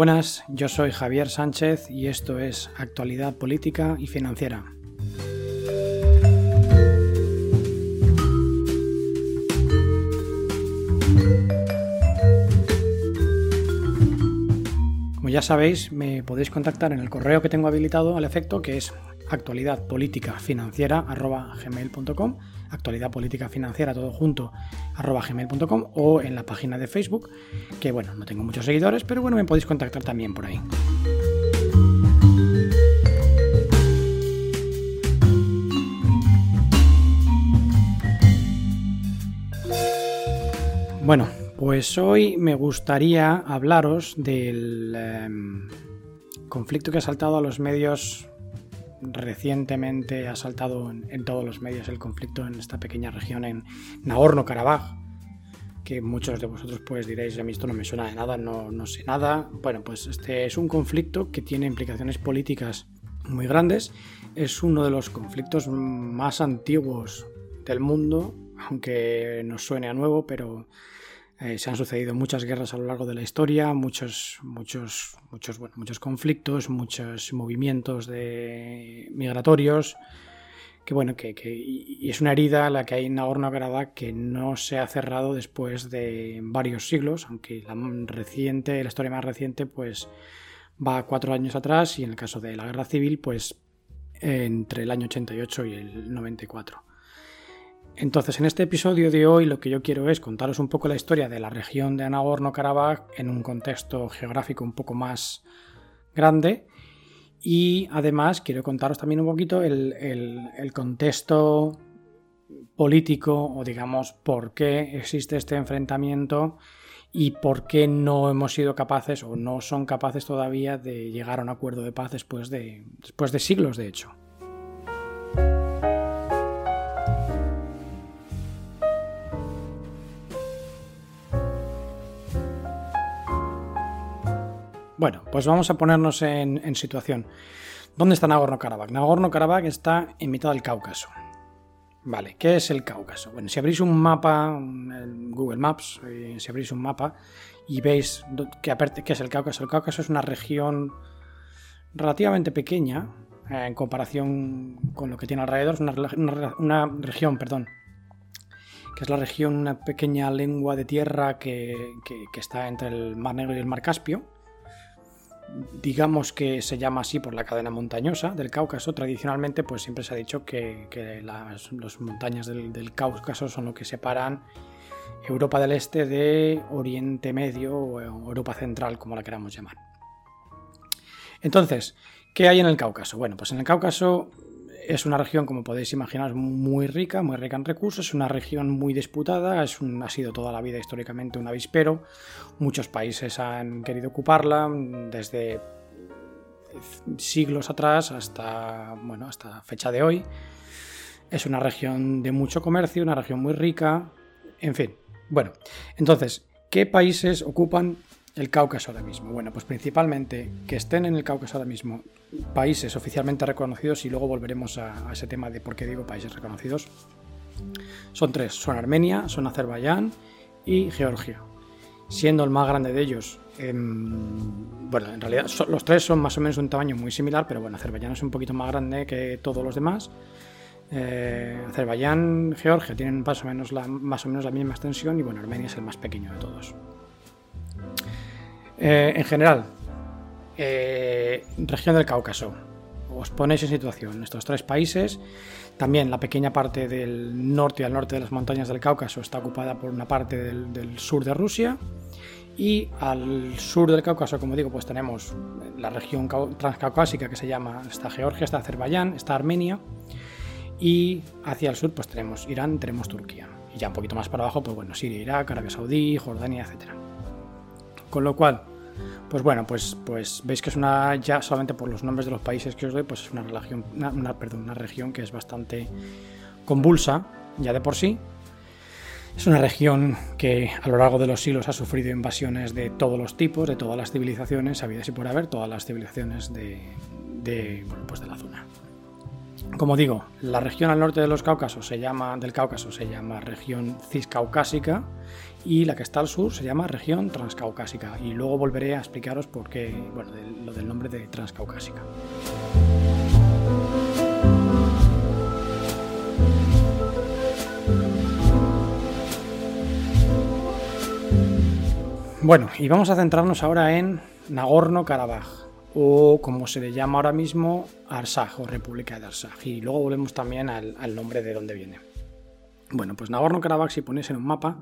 Buenas. Yo soy Javier Sánchez y esto es Actualidad Política y Financiera. Como ya sabéis, me podéis contactar en el correo que tengo habilitado al efecto, que es actualidadpoliticafinanciera.gmail.com actualidad política financiera todo junto arroba gmail.com o en la página de Facebook que bueno no tengo muchos seguidores pero bueno me podéis contactar también por ahí. Bueno pues hoy me gustaría hablaros del em, conflicto que ha saltado a los medios recientemente ha saltado en, todos los medios el conflicto en esta pequeña región en Nagorno-Karabaj, que muchos de vosotros pues diréis, a mí esto no me suena de nada, no, no sé nada. Bueno, pues este es un conflicto que tiene implicaciones políticas muy grandes, es uno de los conflictos más antiguos del mundo, aunque nos suene a nuevo, pero eh, se han sucedido muchas guerras a lo largo de la historia, muchos, muchos, muchos, bueno, muchos conflictos, muchos movimientos de migratorios. Que bueno, que, y es una herida la que hay en Nagorno-Karabaj que no se ha cerrado después de varios siglos, aunque la reciente, la historia más reciente, pues va cuatro años atrás y en el caso de la guerra civil, pues entre el año 88 y el 94. Entonces, en este episodio de hoy lo que yo quiero es contaros un poco la historia de la región de Nagorno-Karabaj en un contexto geográfico un poco más grande y además quiero contaros también un poquito el, el contexto político o digamos por qué existe este enfrentamiento y por qué no hemos sido capaces o no son capaces todavía de llegar a un acuerdo de paz después de, después de siglos de hecho. Bueno, pues vamos a ponernos en, situación. ¿Dónde está Nagorno-Karabaj? Nagorno-Karabaj está en mitad del Cáucaso. Vale, ¿qué es el Cáucaso? Bueno, si abrís un mapa, Google Maps, eh, si abrís un mapa y veis qué es el Cáucaso, el Cáucaso es una región relativamente pequeña eh, en comparación con lo que tiene alrededor, es una, región, perdón, que es la región, una pequeña lengua de tierra que está entre el Mar Negro y el Mar Caspio digamos que se llama así por la cadena montañosa del Cáucaso. Tradicionalmente, pues siempre se ha dicho que, las, montañas del, Cáucaso son lo que separan Europa del Este de Oriente Medio o Europa Central, como la queramos llamar. Entonces, ¿qué hay en el Cáucaso? Bueno, pues en el Cáucaso es una región, como podéis imaginar, muy rica, muy rica en recursos, es una región muy disputada, es ha sido toda la vida históricamente un avispero, muchos países han querido ocuparla, desde siglos atrás hasta, bueno, hasta fecha de hoy. Es una región de mucho comercio, una región muy rica, en fin. Bueno, entonces, ¿qué países ocupan el Cáucaso ahora mismo? Bueno, pues principalmente que estén en el Cáucaso ahora mismo países oficialmente reconocidos y luego volveremos a, ese tema de por qué digo países reconocidos. Son tres, son Armenia, son Azerbaiyán y Georgia. Siendo el más grande de ellos, bueno, en realidad los tres son más o menos un tamaño muy similar, pero bueno, Azerbaiyán es un poquito más grande que todos los demás. Eh, Azerbaiyán, Georgia tienen más o, menos la, más o menos la misma extensión y bueno, Armenia es el más pequeño de todos. Eh, en general, eh, región del Cáucaso. Os ponéis en situación. Estos tres países, también la pequeña parte del norte y al norte de las montañas del Cáucaso está ocupada por una parte del, sur de Rusia. Y al sur del Cáucaso, como digo, pues tenemos la región transcaucásica que se llama, está Georgia, está Azerbaiyán, está Armenia. Y hacia el sur, pues tenemos Irán, tenemos Turquía. Y ya un poquito más para abajo, pues bueno, Siria, Irak, Arabia Saudí, Jordania, etc. Con lo cual, pues bueno, pues, pues veis que es una, ya solamente por los nombres de los países que os doy, pues es una, región, una, perdón, una región que es bastante convulsa, ya de por sí. Es una región que a lo largo de los siglos ha sufrido invasiones de todos los tipos, de todas las civilizaciones, habidas y por haber, todas las civilizaciones de, de, pues de la zona. Como digo, la región al norte de los se llama, del Cáucaso se llama región ciscaucásica y la que está al sur se llama región transcaucásica. Y luego volveré a explicaros por qué, bueno, lo del nombre de transcaucásica. Bueno, y vamos a centrarnos ahora en Nagorno-Karabaj o como se le llama ahora mismo, Arsaj o República de Arsaj. Y luego volvemos también al, nombre de dónde viene. Bueno, pues Nagorno-Karabaj, si ponéis en un mapa,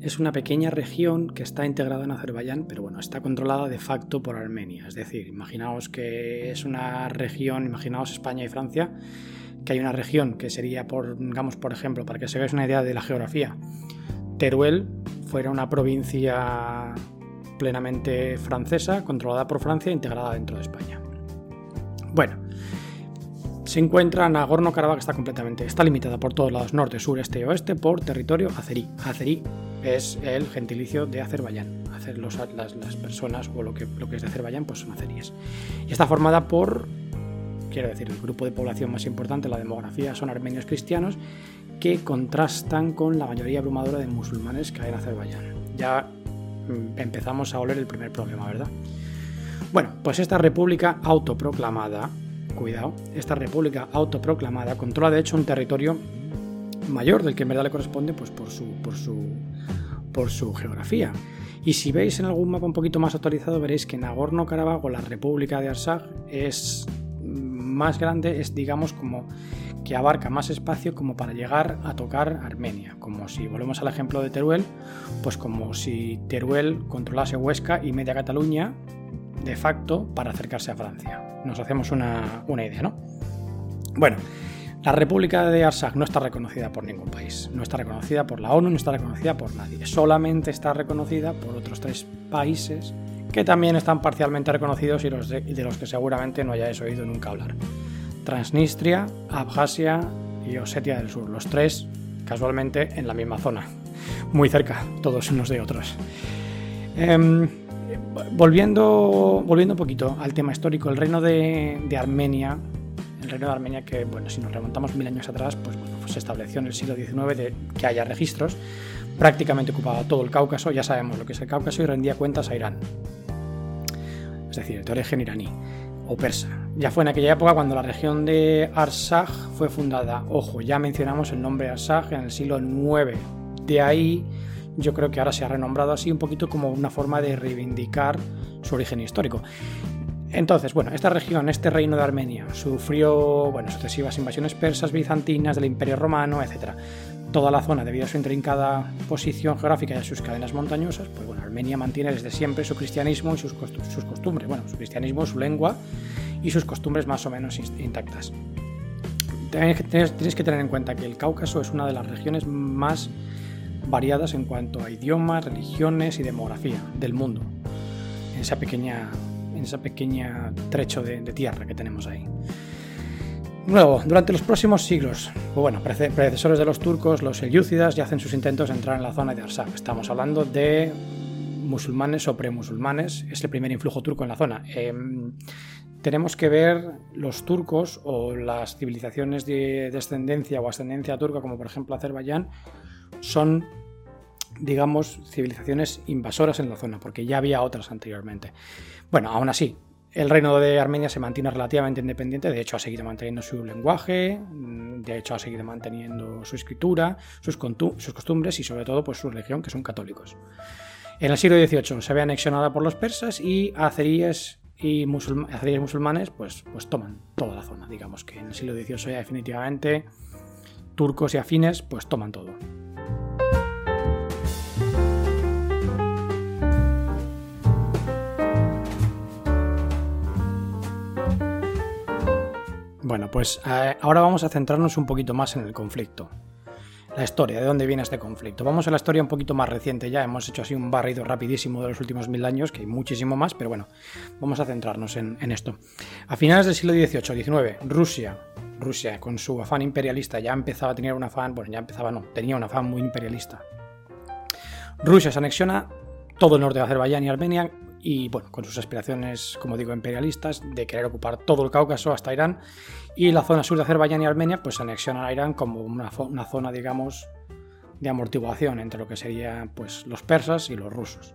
es una pequeña región que está integrada en Azerbaiyán, pero bueno, está controlada de facto por Armenia. Es decir, imaginaos que es una región, imaginaos España y Francia, que hay una región que sería, digamos, por ejemplo, para que se veáis una idea de la geografía, Teruel fuera una provincia plenamente francesa, controlada por Francia e integrada dentro de España. Bueno, se encuentra Nagorno-Karabaj está completamente está limitada por todos lados, norte, sur, este y oeste, por territorio azerí. Azerí es el gentilicio de Azerbaiyán. las, las, personas o lo que, lo que es de Azerbaiyán pues son azeríes. Y está formada por, quiero decir, el grupo de población más importante, la demografía, son armenios cristianos que contrastan con la mayoría abrumadora de musulmanes que hay en Azerbaiyán. Ya empezamos a oler el primer problema, ¿verdad? Bueno, pues esta república autoproclamada, cuidado, esta república autoproclamada controla de hecho un territorio mayor del que en verdad le corresponde pues por su, por su, por su geografía. Y si veis en algún mapa un poquito más actualizado veréis que Nagorno-Karabaj la República de Arsaj es más grande, es digamos como que abarca más espacio como para llegar a tocar Armenia, como si volvemos al ejemplo de Teruel, pues como si Teruel controlase Huesca y media Cataluña de facto para acercarse a Francia. Nos hacemos una, idea, ¿no? Bueno, la República de Arsaj no está reconocida por ningún país, no está reconocida por la ONU, no está reconocida por nadie, solamente está reconocida por otros tres países que también están parcialmente reconocidos y de los que seguramente no hayáis oído nunca hablar. Transnistria, Abjasia y Osetia del Sur, los tres casualmente en la misma zona, muy cerca todos unos de otros. Em, volviendo, volviendo un poquito al tema histórico, el reino de, Armenia, el reino de Armenia que, bueno, si nos remontamos mil años atrás, pues, bueno, pues se estableció en el siglo XIX de que haya registros, prácticamente ocupaba todo el Cáucaso, ya sabemos lo que es el Cáucaso y rendía cuentas a Irán, es decir, de origen iraní o persa. Ya fue en aquella época cuando la región de Arsaj fue fundada. Ojo, ya mencionamos el nombre Arsaj en el siglo IX. De ahí yo creo que ahora se ha renombrado así un poquito como una forma de reivindicar su origen histórico. Entonces, bueno, esta región, este reino de Armenia, sufrió bueno, sucesivas invasiones persas, bizantinas, del Imperio Romano, etc. Toda la zona, debido a su intrincada posición geográfica y a sus cadenas montañosas, pues bueno, Armenia mantiene desde siempre su cristianismo y sus, costumbres. Bueno, su cristianismo, su lengua y sus costumbres más o menos intactas. Tienes que tener en cuenta que el Cáucaso es una de las regiones más variadas en cuanto a idiomas, religiones y demografía del mundo. En esa pequeña, en esa pequeña trecho de, tierra que tenemos ahí. Luego, durante los próximos siglos, pues bueno, predecesores de los turcos, los selyúcidas, ya hacen sus intentos de entrar en la zona de Arsaf. Estamos hablando de musulmanes o premusulmanes, es el primer influjo turco en la zona. Em, tenemos que ver los turcos o las civilizaciones de descendencia o ascendencia turca, como por ejemplo Azerbaiyán, son, digamos, civilizaciones invasoras en la zona, porque ya había otras anteriormente. Bueno, aún así, el reino de Armenia se mantiene relativamente independiente, de hecho ha seguido manteniendo su lenguaje, de hecho ha seguido manteniendo su escritura, sus, costumbres y sobre todo pues, su religión, que son católicos. En el siglo XVIII se ve anexionada por los persas y azeríes y musulmanes pues, pues toman toda la zona. Digamos que en el siglo XVIII ya definitivamente turcos y afines pues toman todo. Bueno, pues eh, ahora vamos a centrarnos un poquito más en el conflicto la historia, de dónde viene este conflicto. Vamos a la historia un poquito más reciente ya, hemos hecho así un barrido rapidísimo de los últimos mil años, que hay muchísimo más, pero bueno, vamos a centrarnos en, esto. A finales del siglo XVIII-XIX, Rusia, Rusia con su afán imperialista ya empezaba a tener un afán, bueno, ya empezaba, no, tenía un afán muy imperialista. Rusia se anexiona todo el norte de Azerbaiyán y Armenia y bueno, con sus aspiraciones, como digo, imperialistas de querer ocupar todo el Cáucaso hasta Irán y la zona sur de Azerbaiyán y Armenia pues anexionan a Irán como una, zona, digamos, de amortiguación entre lo que serían pues los persas y los rusos.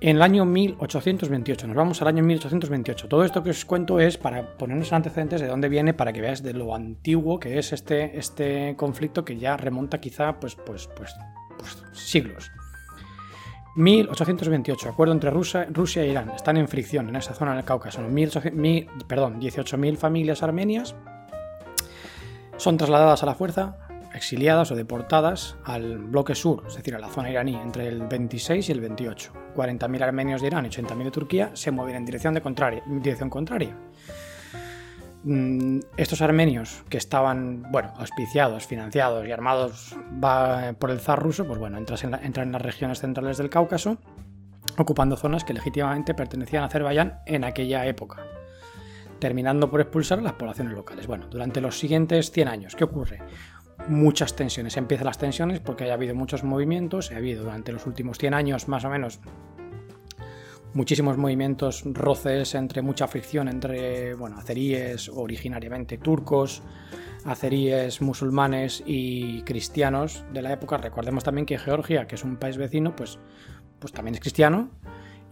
En el año 1828, nos vamos al año 1828. Todo esto que os cuento es para ponernos antecedentes de dónde viene, para que veáis de lo antiguo que es este, este conflicto que ya remonta quizá pues, pues, pues, pues siglos. 1828, acuerdo entre Rusia, Rusia, e Irán. Están en fricción en esa zona del Cáucaso. perdón, 18.000 familias armenias son trasladadas a la fuerza exiliadas o deportadas al bloque sur, es decir, a la zona iraní, entre el 26 y el 28. 40.000 armenios de Irán y 80.000 de Turquía se mueven en dirección, de contraria, dirección contraria. Mm, estos armenios que estaban, bueno, auspiciados, financiados y armados por el zar ruso, pues bueno, entran en, en las regiones centrales del Cáucaso, ocupando zonas que legítimamente pertenecían a Azerbaiyán en aquella época terminando por expulsar a las poblaciones locales. Bueno, durante los siguientes 100 años, ¿qué ocurre? muchas tensiones. Empiezan las tensiones porque ha habido muchos movimientos, ha habido durante los últimos 100 años más o menos muchísimos movimientos, roces entre mucha fricción entre, bueno, azeríes originariamente turcos, azeríes musulmanes y cristianos de la época. Recordemos también que Georgia, que es un país vecino, pues, pues también es cristiano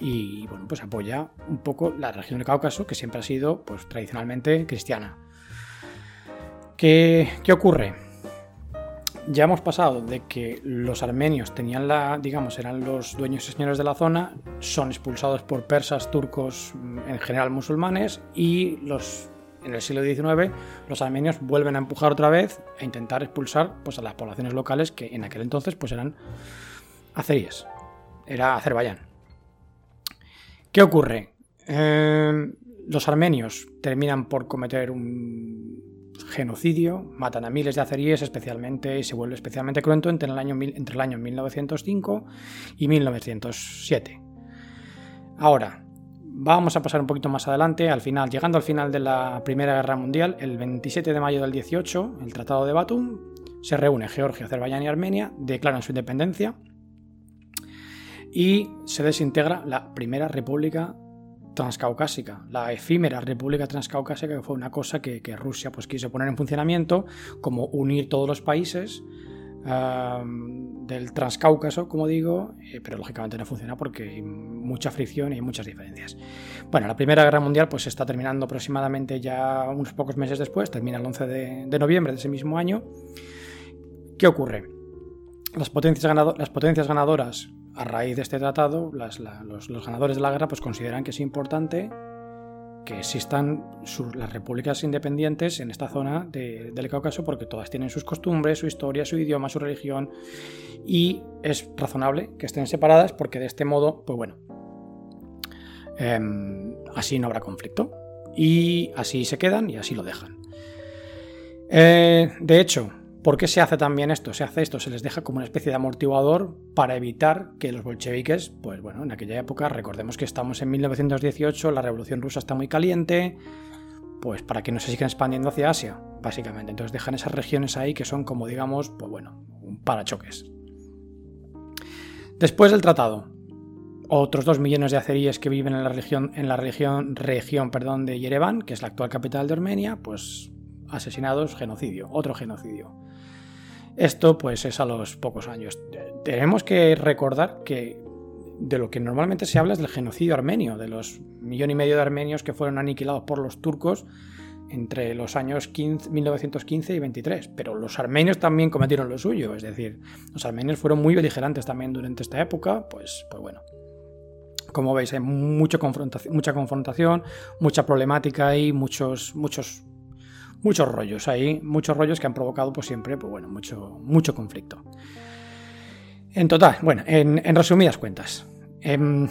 y bueno, pues apoya un poco la región del Cáucaso, que siempre ha sido pues tradicionalmente cristiana. ¿Qué, qué ocurre? Ya hemos pasado de que los armenios tenían la, digamos, eran los dueños y señores de la zona, son expulsados por persas, turcos, mm, en general musulmanes, y los, en el siglo XIX los armenios vuelven a empujar otra vez e intentar expulsar pues, a las poblaciones locales que en aquel entonces pues, eran azeríes, era Azerbaiyán. ¿Qué ocurre? Eh, los armenios terminan por cometer un genocidio, matan a miles de azeríes especialmente y se vuelve especialmente cruento entre el año, entre el año 1905 y 1907. Ahora, vamos a pasar un poquito más adelante, al final, llegando al final de la Primera Guerra Mundial, el 27 de mayo del 18, el Tratado de Batum, se reúne Georgia, Azerbaiyán y Armenia, declaran su independencia y se desintegra la Primera República transcaucásica, la efímera República Transcaucásica, que fue una cosa que, Rusia pues, quiso poner en funcionamiento, como unir todos los países del Transcáucaso, como digo, eh, pero lógicamente no funciona porque hay mucha fricción y hay muchas diferencias. Bueno, la Primera Guerra Mundial pues está terminando aproximadamente ya unos pocos meses después, termina el 11 de, noviembre de ese mismo año. ¿Qué ocurre? Las potencias ganadoras a raíz de este tratado, los, ganadores de la guerra pues, consideran que es importante que existan las repúblicas independientes en esta zona del Cáucaso porque todas tienen sus costumbres, su historia, su idioma, su religión y es razonable que estén separadas porque de este modo, pues bueno, em, así no habrá conflicto y así se quedan y así lo dejan. Eh, de hecho, ¿Por qué se hace también esto? Se hace esto, se les deja como una especie de amortiguador para evitar que los bolcheviques, pues bueno, en aquella época, recordemos que estamos en 1918, la revolución rusa está muy caliente, pues para que no se sigan expandiendo hacia Asia, básicamente. Entonces dejan esas regiones ahí que son como, digamos, pues bueno, un parachoques. Después del tratado, otros dos millones de azeríes que viven en la región, en la región, región perdón, de Yerevan, que es la actual capital de Armenia, pues asesinados, genocidio, otro genocidio. Esto pues es a los pocos años. Tenemos que recordar que de lo que normalmente se habla es del genocidio armenio, de los millón y medio de armenios que fueron aniquilados por los turcos entre los años 1915 y 23. Pero los armenios también cometieron lo suyo, es decir, los armenios fueron muy beligerantes también durante esta época, pues, pues bueno. Como veis, hay mucha confrontación, mucha confrontación, mucha problemática y muchos, muchos muchos rollos ahí, muchos rollos que han provocado pues siempre, pues bueno, mucho, mucho conflicto. En total, bueno, en, resumidas cuentas, em,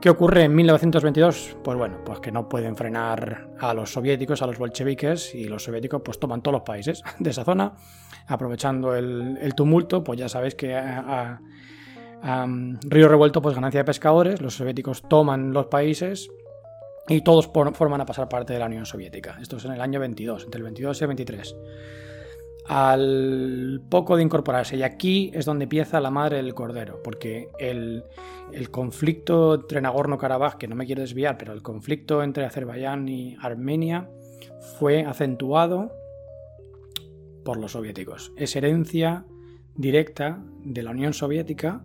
¿qué ocurre en 1922? Pues bueno, pues que no pueden frenar a los soviéticos, a los bolcheviques, y los soviéticos pues toman todos los países de esa zona, aprovechando el, tumulto, pues ya sabéis que a, Río Revuelto, pues ganancia de pescadores, los soviéticos toman los países y todos forman a pasar parte de la Unión Soviética. Esto es en el año 22, entre el 22 y el 23. al poco de incorporarse. Y aquí es donde empieza la madre del cordero, porque el, conflicto entre Nagorno-Karabaj, que no me quiero desviar, pero el conflicto entre Azerbaiyán y Armenia fue acentuado por los soviéticos. Es herencia directa de la Unión Soviética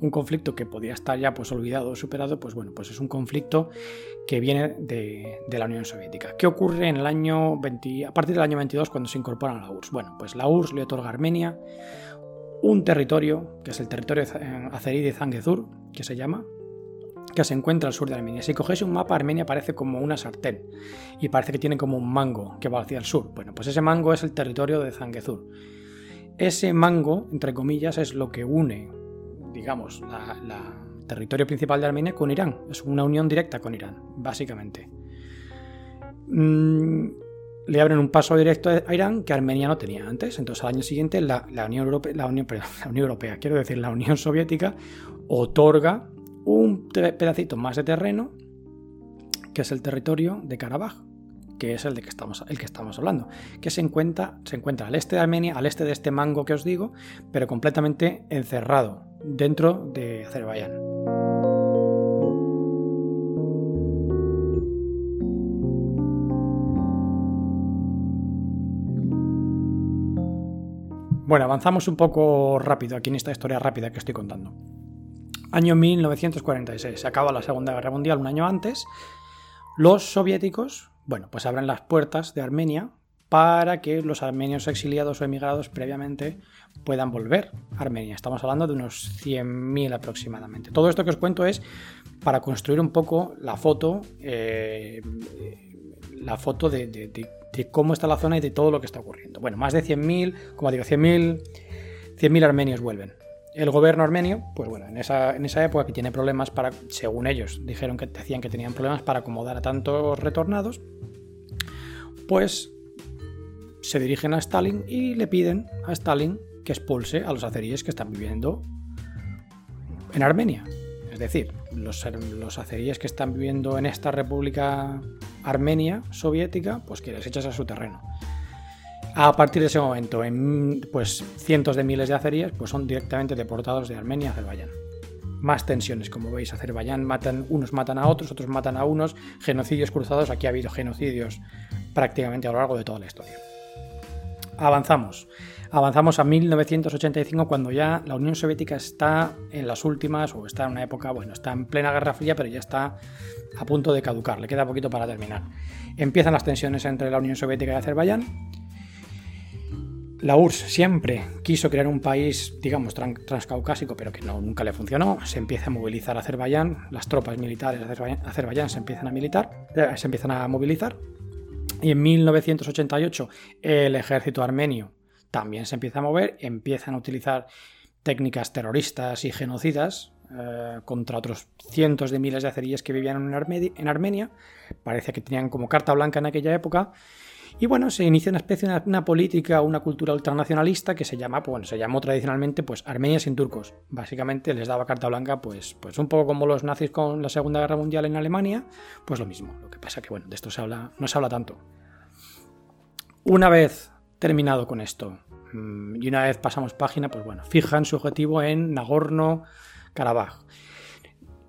un conflicto que podía estar ya pues olvidado o superado, pues bueno, pues es un conflicto que viene de, la Unión Soviética. ¿Qué ocurre en el año 20, a partir del año 22 cuando se incorporan a la URSS? Bueno, pues la URSS le otorga a Armenia un territorio, que es el territorio azerí de Zangezur, que se llama, que se encuentra al sur de Armenia. Si coges un mapa, Armenia parece como una sartén y parece que tiene como un mango que va hacia el sur. Bueno, pues ese mango es el territorio de Zangezur. Ese mango, entre comillas, es lo que une digamos, la, territorio principal de Armenia con Irán. Es una unión directa con Irán, básicamente. Mm, le abren un paso directo a Irán que Armenia no tenía antes. Entonces, al año siguiente, la, Unión, Europea, la, Unión, la Unión Europea, quiero decir, la Unión Soviética, otorga un pedacito más de terreno, que es el territorio de Karabaj que es el de que estamos, el que estamos hablando, que se encuentra, se encuentra al este de Armenia, al este de este mango que os digo, pero completamente encerrado dentro de Azerbaiyán. Bueno, avanzamos un poco rápido aquí en esta historia rápida que estoy contando. Año 1946, se acaba la Segunda Guerra Mundial un año antes. Los soviéticos bueno, pues abren las puertas de Armenia para que los armenios exiliados o emigrados previamente puedan volver a Armenia. Estamos hablando de unos 100.000 aproximadamente. Todo esto que os cuento es para construir un poco la foto, eh, la foto de, cómo está la zona y de todo lo que está ocurriendo. Bueno, más de 100.000, como digo, 100.000 100 armenios vuelven. El gobierno armenio, pues bueno, en esa, en esa época que tiene problemas para, según ellos, dijeron que decían que tenían problemas para acomodar a tantos retornados, pues se dirigen a Stalin y le piden a Stalin que expulse a los azeríes que están viviendo en Armenia. Es decir, los, los azeríes que están viviendo en esta república armenia soviética, pues que les echas a su terreno. A partir de ese momento, en, pues cientos de miles de azeríes pues son directamente deportados de Armenia a Azerbaiyán. Más tensiones, como veis, Azerbaiyán matan, unos matan a otros, otros matan a unos, genocidios cruzados, aquí ha habido genocidios prácticamente a lo largo de toda la historia. Avanzamos. Avanzamos a 1985 cuando ya la Unión Soviética está en las últimas, o está en una época, bueno, está en plena Guerra Fría, pero ya está a punto de caducar, le queda poquito para terminar. Empiezan las tensiones entre la Unión Soviética y Azerbaiyán. La URSS siempre quiso crear un país, digamos, transcaucásico, pero que nunca le funcionó. Se empieza a movilizar Azerbaiyán, las tropas militares de Azerbaiyán, se empiezan a militar, eh, se empiezan a movilizar y en 1988 el ejército armenio también se empieza a mover, empiezan a utilizar técnicas terroristas y genocidas eh, contra otros cientos de miles de azeríes que vivían en, en Armenia. Parece que tenían como carta blanca en aquella época y bueno, se inicia una especie de una, política, una cultura ultranacionalista que se llama, pues, bueno, se llamó tradicionalmente pues Armenia sin turcos. Básicamente les daba carta blanca, pues, pues un poco como los nazis con la Segunda Guerra Mundial en Alemania, pues lo mismo. Lo que pasa que bueno, de esto se habla, no se habla tanto. Una vez terminado con esto mm, y una vez pasamos página, pues bueno, fijan su objetivo en Nagorno-Karabaj.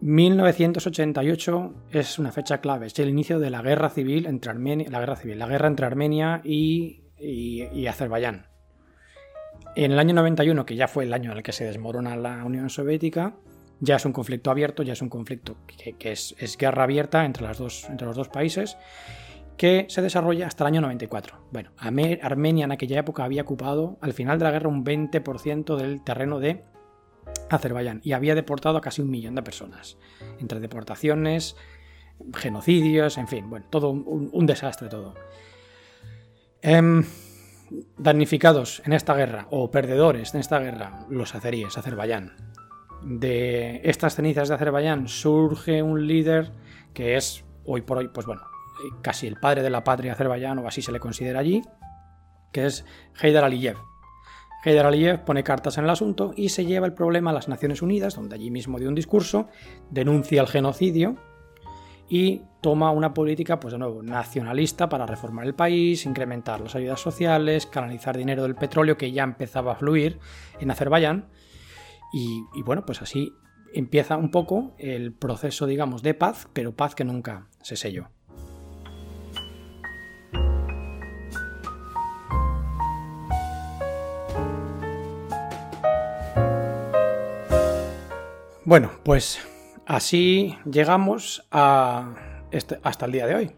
1988 es una fecha clave, es el inicio de la guerra civil entre Armenia, la guerra civil, la guerra entre Armenia y, Azerbaiyán. En el año 91, que ya fue el año en el que se desmorona la Unión Soviética, ya es un conflicto abierto, ya es un conflicto que, es, guerra abierta entre, entre los dos países, que se desarrolla hasta el año 94. Bueno, Armenia en aquella época había ocupado al final de la guerra un 20% del terreno de Azerbaiyán y había deportado a casi un millón de personas, entre deportaciones, genocidios, en fin, bueno, todo un, desastre todo. Em, damnificados en esta guerra, o perdedores en esta guerra, los azeríes, Azerbaiyán. De estas cenizas de Azerbaiyán surge un líder que es, hoy por hoy, pues bueno, casi el padre de la patria Azerbaiyán, o así se le considera allí, que es Heydar Aliyev. Heydar Aliyev pone cartas en el asunto y se lleva el problema a las Naciones Unidas, donde allí mismo dio un discurso, denuncia el genocidio y toma una política, pues de nuevo, nacionalista para reformar el país, incrementar las ayudas sociales, canalizar dinero del petróleo que ya empezaba a fluir en Azerbaiyán. Y, y bueno, pues así empieza un poco el proceso, digamos, de paz, pero paz que nunca se selló. Bueno, pues así llegamos este, hasta el día de hoy.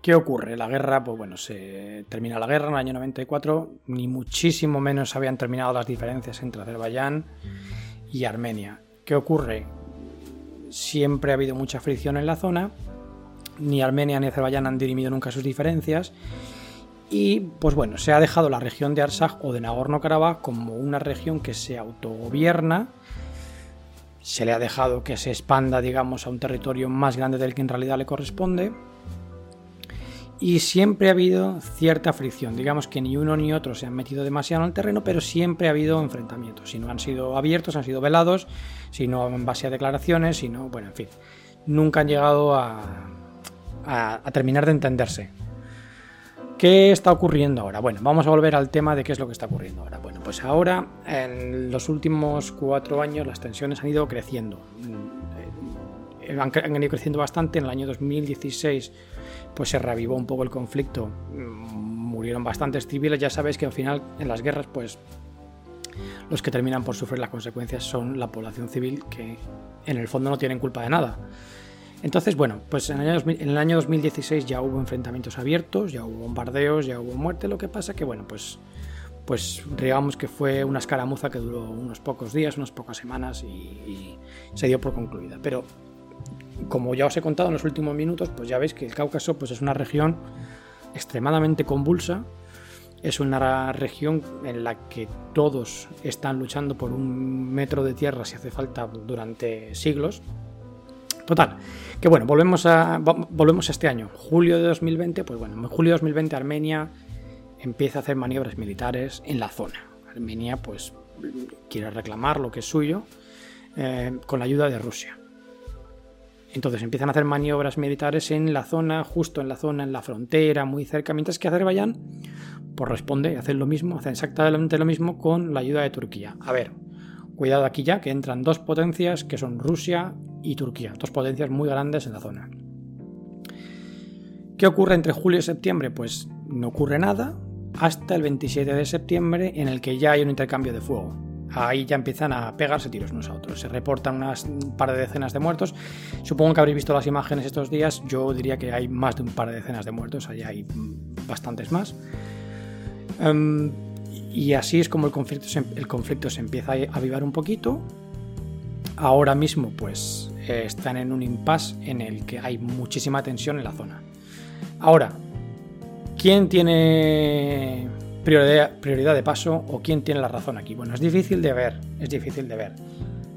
¿Qué ocurre? La guerra, pues bueno, se termina la guerra en el año 94, ni muchísimo menos habían terminado las diferencias entre Azerbaiyán y Armenia. ¿Qué ocurre? Siempre ha habido mucha fricción en la zona, ni Armenia ni Azerbaiyán han dirimido nunca sus diferencias, y pues bueno, se ha dejado la región de Artsaj o de Nagorno-Karabaj como una región que se autogobierna se le ha dejado que se expanda, digamos, a un territorio más grande del que en realidad le corresponde. Y siempre ha habido cierta fricción, digamos que ni uno ni otro se han metido demasiado en el terreno, pero siempre ha habido enfrentamientos. Si no han sido abiertos, han sido velados, si no en base a declaraciones, si no, bueno, en fin. Nunca han llegado a, a terminar de entenderse. ¿Qué está ocurriendo ahora? Bueno, vamos a volver al tema de qué es lo que está ocurriendo ahora. Bueno, pues ahora, en los últimos cuatro años, las tensiones han ido creciendo. Eh, han, ido creciendo bastante. En el año 2016, pues se reavivó un poco el conflicto. Mm, murieron bastantes civiles. Ya sabéis que al final, en las guerras, pues los que terminan por sufrir las consecuencias son la población civil, que en el fondo no tienen culpa de nada. Entonces, bueno, pues en el, año, 2016 ya hubo enfrentamientos abiertos, ya hubo bombardeos, ya hubo muerte, lo que pasa que, bueno, pues, pues digamos que fue una escaramuza que duró unos pocos días, unas pocas semanas y, se dio por concluida. Pero, como ya os he contado en los últimos minutos, pues ya veis que el Cáucaso pues es una región extremadamente convulsa, es una región en la que todos están luchando por un metro de tierra si hace falta durante siglos, Total, que bueno, volvemos a, volvemos a este año, julio de 2020, pues bueno, en julio de 2020 Armenia empieza a hacer maniobras militares en la zona. Armenia pues quiere reclamar lo que es suyo eh, con la ayuda de Rusia. Entonces empiezan a hacer maniobras militares en la zona, justo en la zona, en la frontera, muy cerca, mientras que Azerbaiyán pues responde y hace lo mismo, hace exactamente lo mismo con la ayuda de Turquía. A ver, cuidado aquí ya, que entran dos potencias que son Rusia y Turquía, dos potencias muy grandes en la zona. ¿Qué ocurre entre julio y septiembre? Pues no ocurre nada hasta el 27 de septiembre en el que ya hay un intercambio de fuego. Ahí ya empiezan a pegarse tiros unos a otros. Se reportan unas un par de decenas de muertos. Supongo que habréis visto las imágenes estos días. Yo diría que hay más de un par de decenas de muertos. Allá hay bastantes más. Em, y así es como el conflicto, el conflicto se empieza a avivar un poquito. Ahora mismo, pues están en un impasse en el que hay muchísima tensión en la zona. Ahora, ¿quién tiene prioridad, de paso o quién tiene la razón aquí? Bueno, es difícil de ver, es difícil de ver.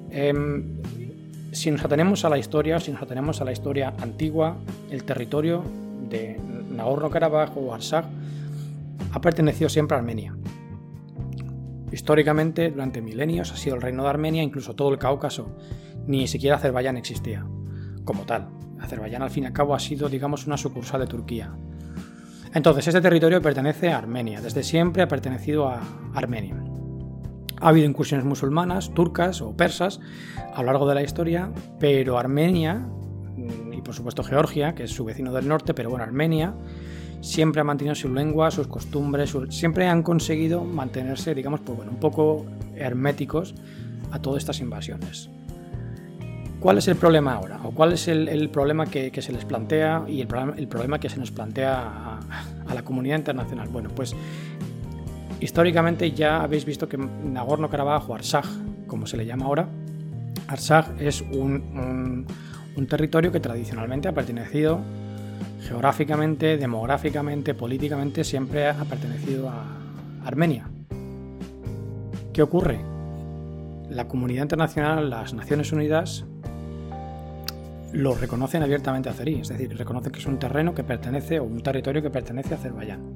Em, si nos atenemos a la historia, si nos atenemos a la historia antigua, el territorio de Nagorno-Karabaj o Artsaj ha pertenecido siempre a Armenia. Históricamente, durante milenios ha sido el reino de Armenia, incluso todo el Cáucaso ni siquiera Azerbaiyán existía como tal. Azerbaiyán al fin y al cabo ha sido, digamos, una sucursal de Turquía. Entonces, este territorio pertenece a Armenia, desde siempre ha pertenecido a Armenia. Ha habido incursiones musulmanas, turcas o persas a lo largo de la historia, pero Armenia, mm, y por supuesto Georgia, que es su vecino del norte, pero bueno, Armenia, siempre ha mantenido su lengua, sus costumbres, siempre han conseguido mantenerse, digamos, pues bueno, un poco herméticos a todas estas invasiones. ¿Cuál es el problema ahora? ¿O cuál es el, problema que, se les plantea y el, problema que se nos plantea a, la comunidad internacional? Bueno, pues históricamente ya habéis visto que Nagorno-Karabaj o Arsaj, como se le llama ahora, Arsaj es un, territorio que tradicionalmente ha pertenecido geográficamente, demográficamente, políticamente, siempre ha pertenecido a Armenia. ¿Qué ocurre? La comunidad internacional, las Naciones Unidas, lo reconocen abiertamente a Azeri, es decir, reconocen que es un terreno que pertenece o un territorio que pertenece a Azerbaiyán.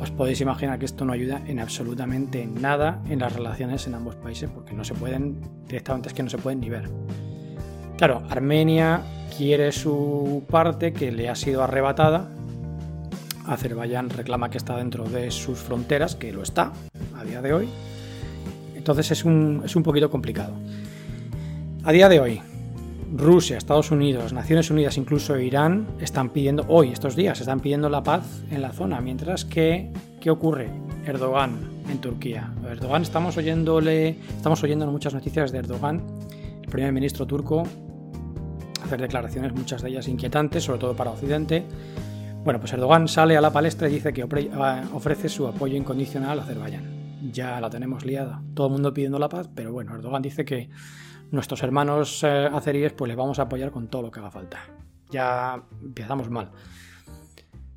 Os podéis imaginar que esto no ayuda en absolutamente nada en las relaciones en ambos países porque no se pueden, directamente es que no se pueden ni ver. Claro, Armenia quiere su parte que le ha sido arrebatada. Azerbaiyán reclama que está dentro de sus fronteras, que lo está a día de hoy. Entonces es un, es un poquito complicado. A día de hoy, Rusia, Estados Unidos, Naciones Unidas, incluso Irán, están pidiendo, hoy, estos días, están pidiendo la paz en la zona. Mientras que, ¿qué ocurre? Erdogan en Turquía. Erdogan, estamos oyéndole, estamos oyendo muchas noticias de Erdogan, el primer ministro turco, hacer declaraciones, muchas de ellas inquietantes, sobre todo para Occidente. Bueno, pues Erdogan sale a la palestra y dice que ah, ofrece su apoyo incondicional a Azerbaiyán. Ya la tenemos liada. Todo el mundo pidiendo la paz, pero bueno, Erdogan dice que nuestros hermanos eh, pues les vamos a apoyar con todo lo que haga falta. Ya empezamos mal.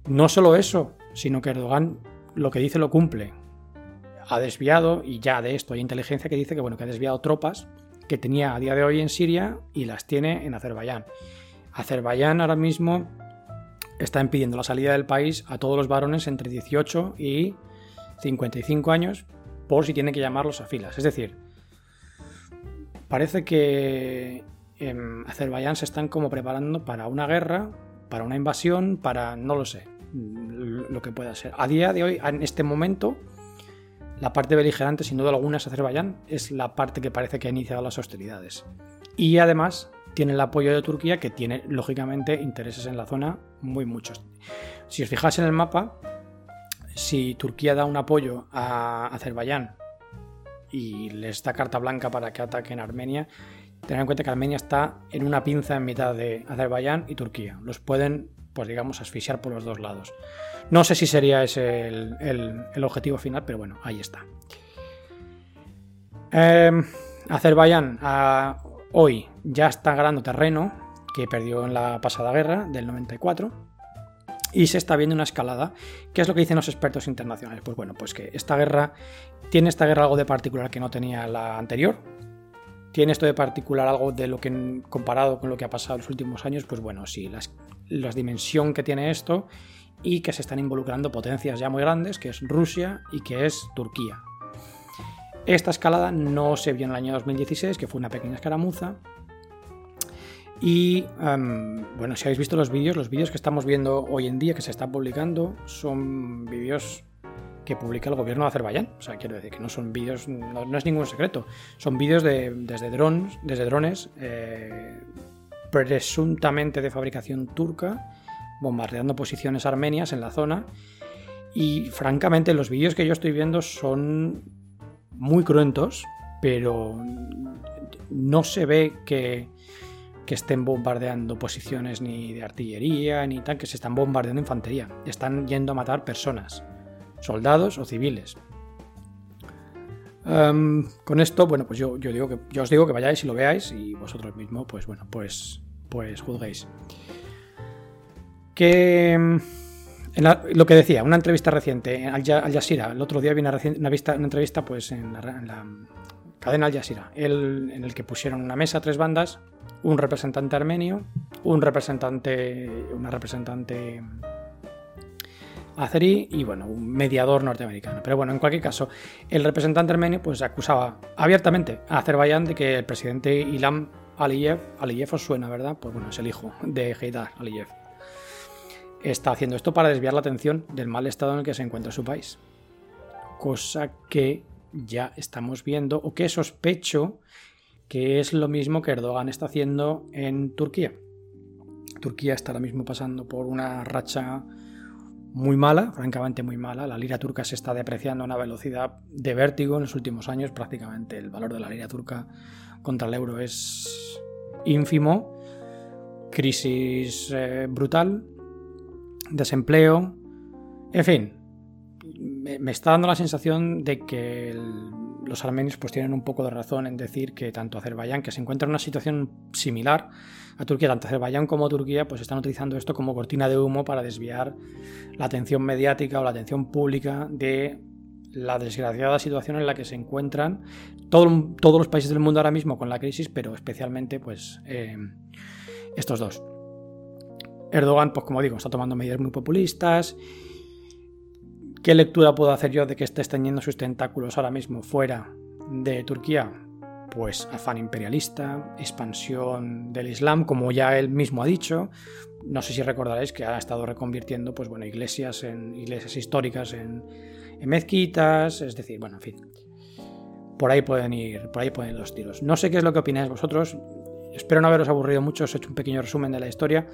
No solo eso, sino que Erdogan lo que dice lo cumple. Ha desviado, y ya de esto hay inteligencia que dice que, bueno, que ha desviado tropas que tenía a día de hoy en Siria y las tiene en Azerbaiyán. Azerbaiyán ahora mismo está impidiendo la salida del país a todos los varones entre 18 y 55 años por si tiene que llamarlos a filas. Es decir, parece que en Azerbaiyán se están como preparando para una guerra, para una invasión, para no lo sé, lo que pueda ser. A día de hoy, en este momento, la parte beligerante, sin duda alguna, es Azerbaiyán, es la parte que parece que ha iniciado las hostilidades. Y además tiene el apoyo de Turquía, que tiene lógicamente intereses en la zona muy muchos. Si os fijáis en el mapa, si Turquía da un apoyo a Azerbaiyán y les da carta blanca para que ataquen Armenia, tened en cuenta que Armenia está en una pinza en mitad de Azerbaiyán y Turquía. Los pueden, pues digamos, asfixiar por los dos lados. No sé si sería ese el, objetivo final, pero bueno, ahí está. Em, Azerbaiyán hoy ya está ganando terreno que perdió en la pasada guerra del 94 y se está viendo una escalada. ¿Qué es lo que dicen los expertos internacionales? Pues bueno, pues que esta guerra tiene esta guerra algo de particular que no tenía la anterior. Tiene esto de particular algo de lo que comparado con lo que ha pasado en los últimos años, pues bueno, sí, la dimensión que tiene esto y que se están involucrando potencias ya muy grandes, que es Rusia y que es Turquía. Esta escalada no se vio en el año 2016, que fue una pequeña escaramuza, y bueno, si habéis visto los vídeos, los vídeos que estamos viendo hoy en día que se están publicando son vídeos que publica el gobierno de Azerbaiyán. O sea, quiero decir que no son vídeos, no, es ningún secreto. Son vídeos de, desde drones, desde drones eh, presuntamente de fabricación turca, bombardeando posiciones armenias en la zona. Y francamente, los vídeos que yo estoy viendo son muy cruentos, pero no se ve que que estén bombardeando posiciones ni de artillería ni tanques, se están bombardeando infantería. Están yendo a matar personas, soldados o civiles. Em, con esto, bueno, pues yo, yo, digo que, yo os digo que vayáis y lo veáis y vosotros mismos, pues bueno, pues, pues juzguéis. Que em, lo que decía, una entrevista reciente Al, Jazeera, el otro día vi una, una, una entrevista pues en la, en la cadena Al Jazeera, en el que pusieron una mesa, tres bandas, un representante armenio, un representante, una representante azerí y bueno, un mediador norteamericano. Pero bueno, en cualquier caso, el representante armenio pues acusaba abiertamente a Azerbaiyán de que el presidente Ilham Aliyev, Aliyev os suena, ¿verdad? Pues bueno, es el hijo de Heydar Aliyev. Está haciendo esto para desviar la atención del mal estado en el que se encuentra su país. Cosa que ya estamos viendo o que sospecho que es lo mismo que Erdogan está haciendo en Turquía. Turquía está ahora mismo pasando por una racha muy mala, francamente muy mala. La lira turca se está depreciando a una velocidad de vértigo en los últimos años. Prácticamente el valor de la lira turca contra el euro es ínfimo. Crisis eh, brutal, desempleo, en fin. Me, está dando la sensación de que los armenios pues tienen un poco de razón en decir que tanto Azerbaiyán, que se encuentra en una situación similar a Turquía, tanto Azerbaiyán como Turquía, pues están utilizando esto como cortina de humo para desviar la atención mediática o la atención pública de la desgraciada situación en la que se encuentran todos los países del mundo ahora mismo con la crisis, pero especialmente pues eh, estos dos. Erdogan, pues como digo, está tomando medidas muy populistas ¿Qué lectura puedo hacer yo de que esté extendiendo sus tentáculos ahora mismo fuera de Turquía? pues afán imperialista, expansión del Islam, como ya él mismo ha dicho. No sé si recordaréis que ha estado reconvirtiendo, pues bueno, iglesias en iglesias históricas en, mezquitas, es decir, bueno, en fin. Por ahí pueden ir, por ahí pueden ir los tiros. No sé qué es lo que opináis vosotros. Espero no haberos aburrido mucho, os he hecho un pequeño resumen de la historia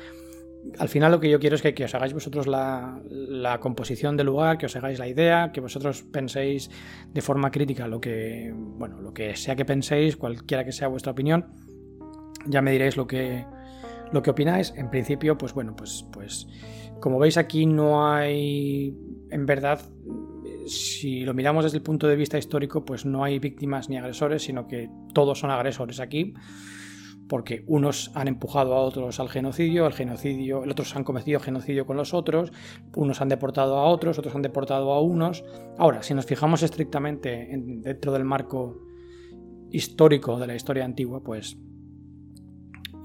al final lo que yo quiero es que, os hagáis vosotros la, composición del lugar, que os hagáis la idea, que vosotros penséis de forma crítica lo que, bueno, lo que sea que penséis, cualquiera que sea vuestra opinión. Ya me diréis lo que, lo que opináis. En principio, pues bueno, pues, pues como veis aquí no hay, en verdad, si lo miramos desde el punto de vista histórico, pues no hay víctimas ni agresores, sino que todos son agresores aquí porque unos han empujado a otros al genocidio, genocidio, otros han cometido genocidio con los otros, unos han deportado a otros, otros han deportado a unos. Ahora, si nos fijamos estrictamente dentro del marco histórico de la historia antigua, pues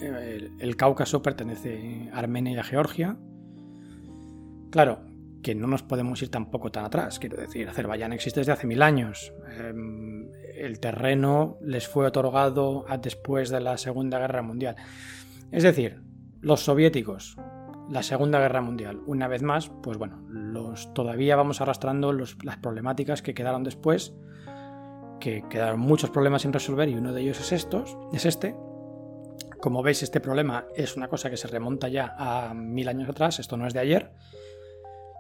eh, el, Cáucaso pertenece a Armenia y a Georgia. Claro, que no nos podemos ir tampoco tan atrás, quiero decir, Azerbaiyán existe desde hace mil años. Em, el terreno les fue otorgado después de la Segunda Guerra Mundial. Es decir, los soviéticos, la Segunda Guerra Mundial, una vez más, pues bueno, los, todavía vamos arrastrando las problemáticas que quedaron después, que quedaron muchos problemas sin resolver y uno de ellos es estos, es este. Como veis, este problema es una cosa que se remonta ya a mil años atrás, esto no es de ayer.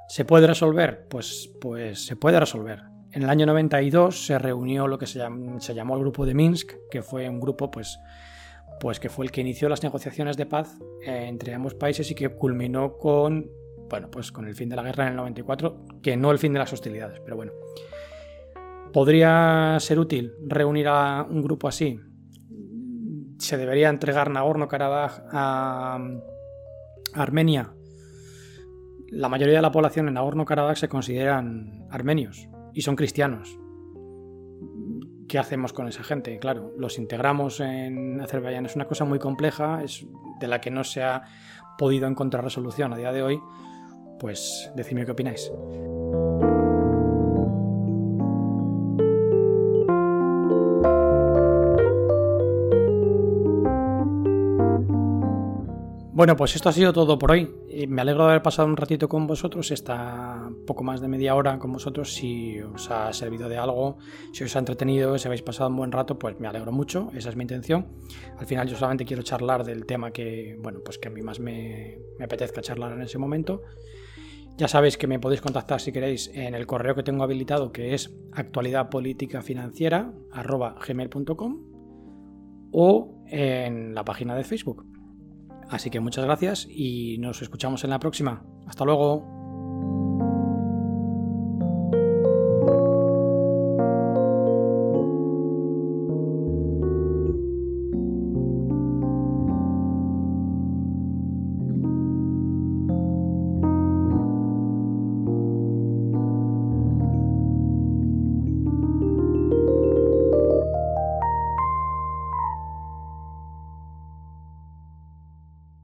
¿Se puede resolver? Pues, pues se puede resolver. En el año 92 se reunió lo que se, llamó, el Grupo de Minsk, que fue un grupo pues, pues que fue el que inició las negociaciones de paz eh, entre ambos países y que culminó con, bueno, pues con el fin de la guerra en el 94, que no el fin de las hostilidades, pero bueno. ¿Podría ser útil reunir a un grupo así? ¿Se debería entregar Nagorno-Karabaj a, a Armenia? La mayoría de la población en Nagorno-Karabaj se consideran armenios, y son cristianos. ¿Qué hacemos con esa gente? Claro, los integramos en Azerbaiyán. Es una cosa muy compleja, es de la que no se ha podido encontrar resolución a día de hoy. Pues decidme qué opináis. Bueno, pues esto ha sido todo por hoy. Me alegro de haber pasado un ratito con vosotros, esta poco más de media hora con vosotros. Si os ha servido de algo, si os ha entretenido, si habéis pasado un buen rato, pues me alegro mucho. Esa es mi intención. Al final yo solamente quiero charlar del tema que, bueno, pues que a mí más me, apetezca charlar en ese momento. Ya sabéis que me podéis contactar si queréis en el correo que tengo habilitado, que es actualidadpoliticafinanciera.gmail.com o en la página de Facebook. Así que muchas gracias y nos escuchamos en la próxima. Hasta luego.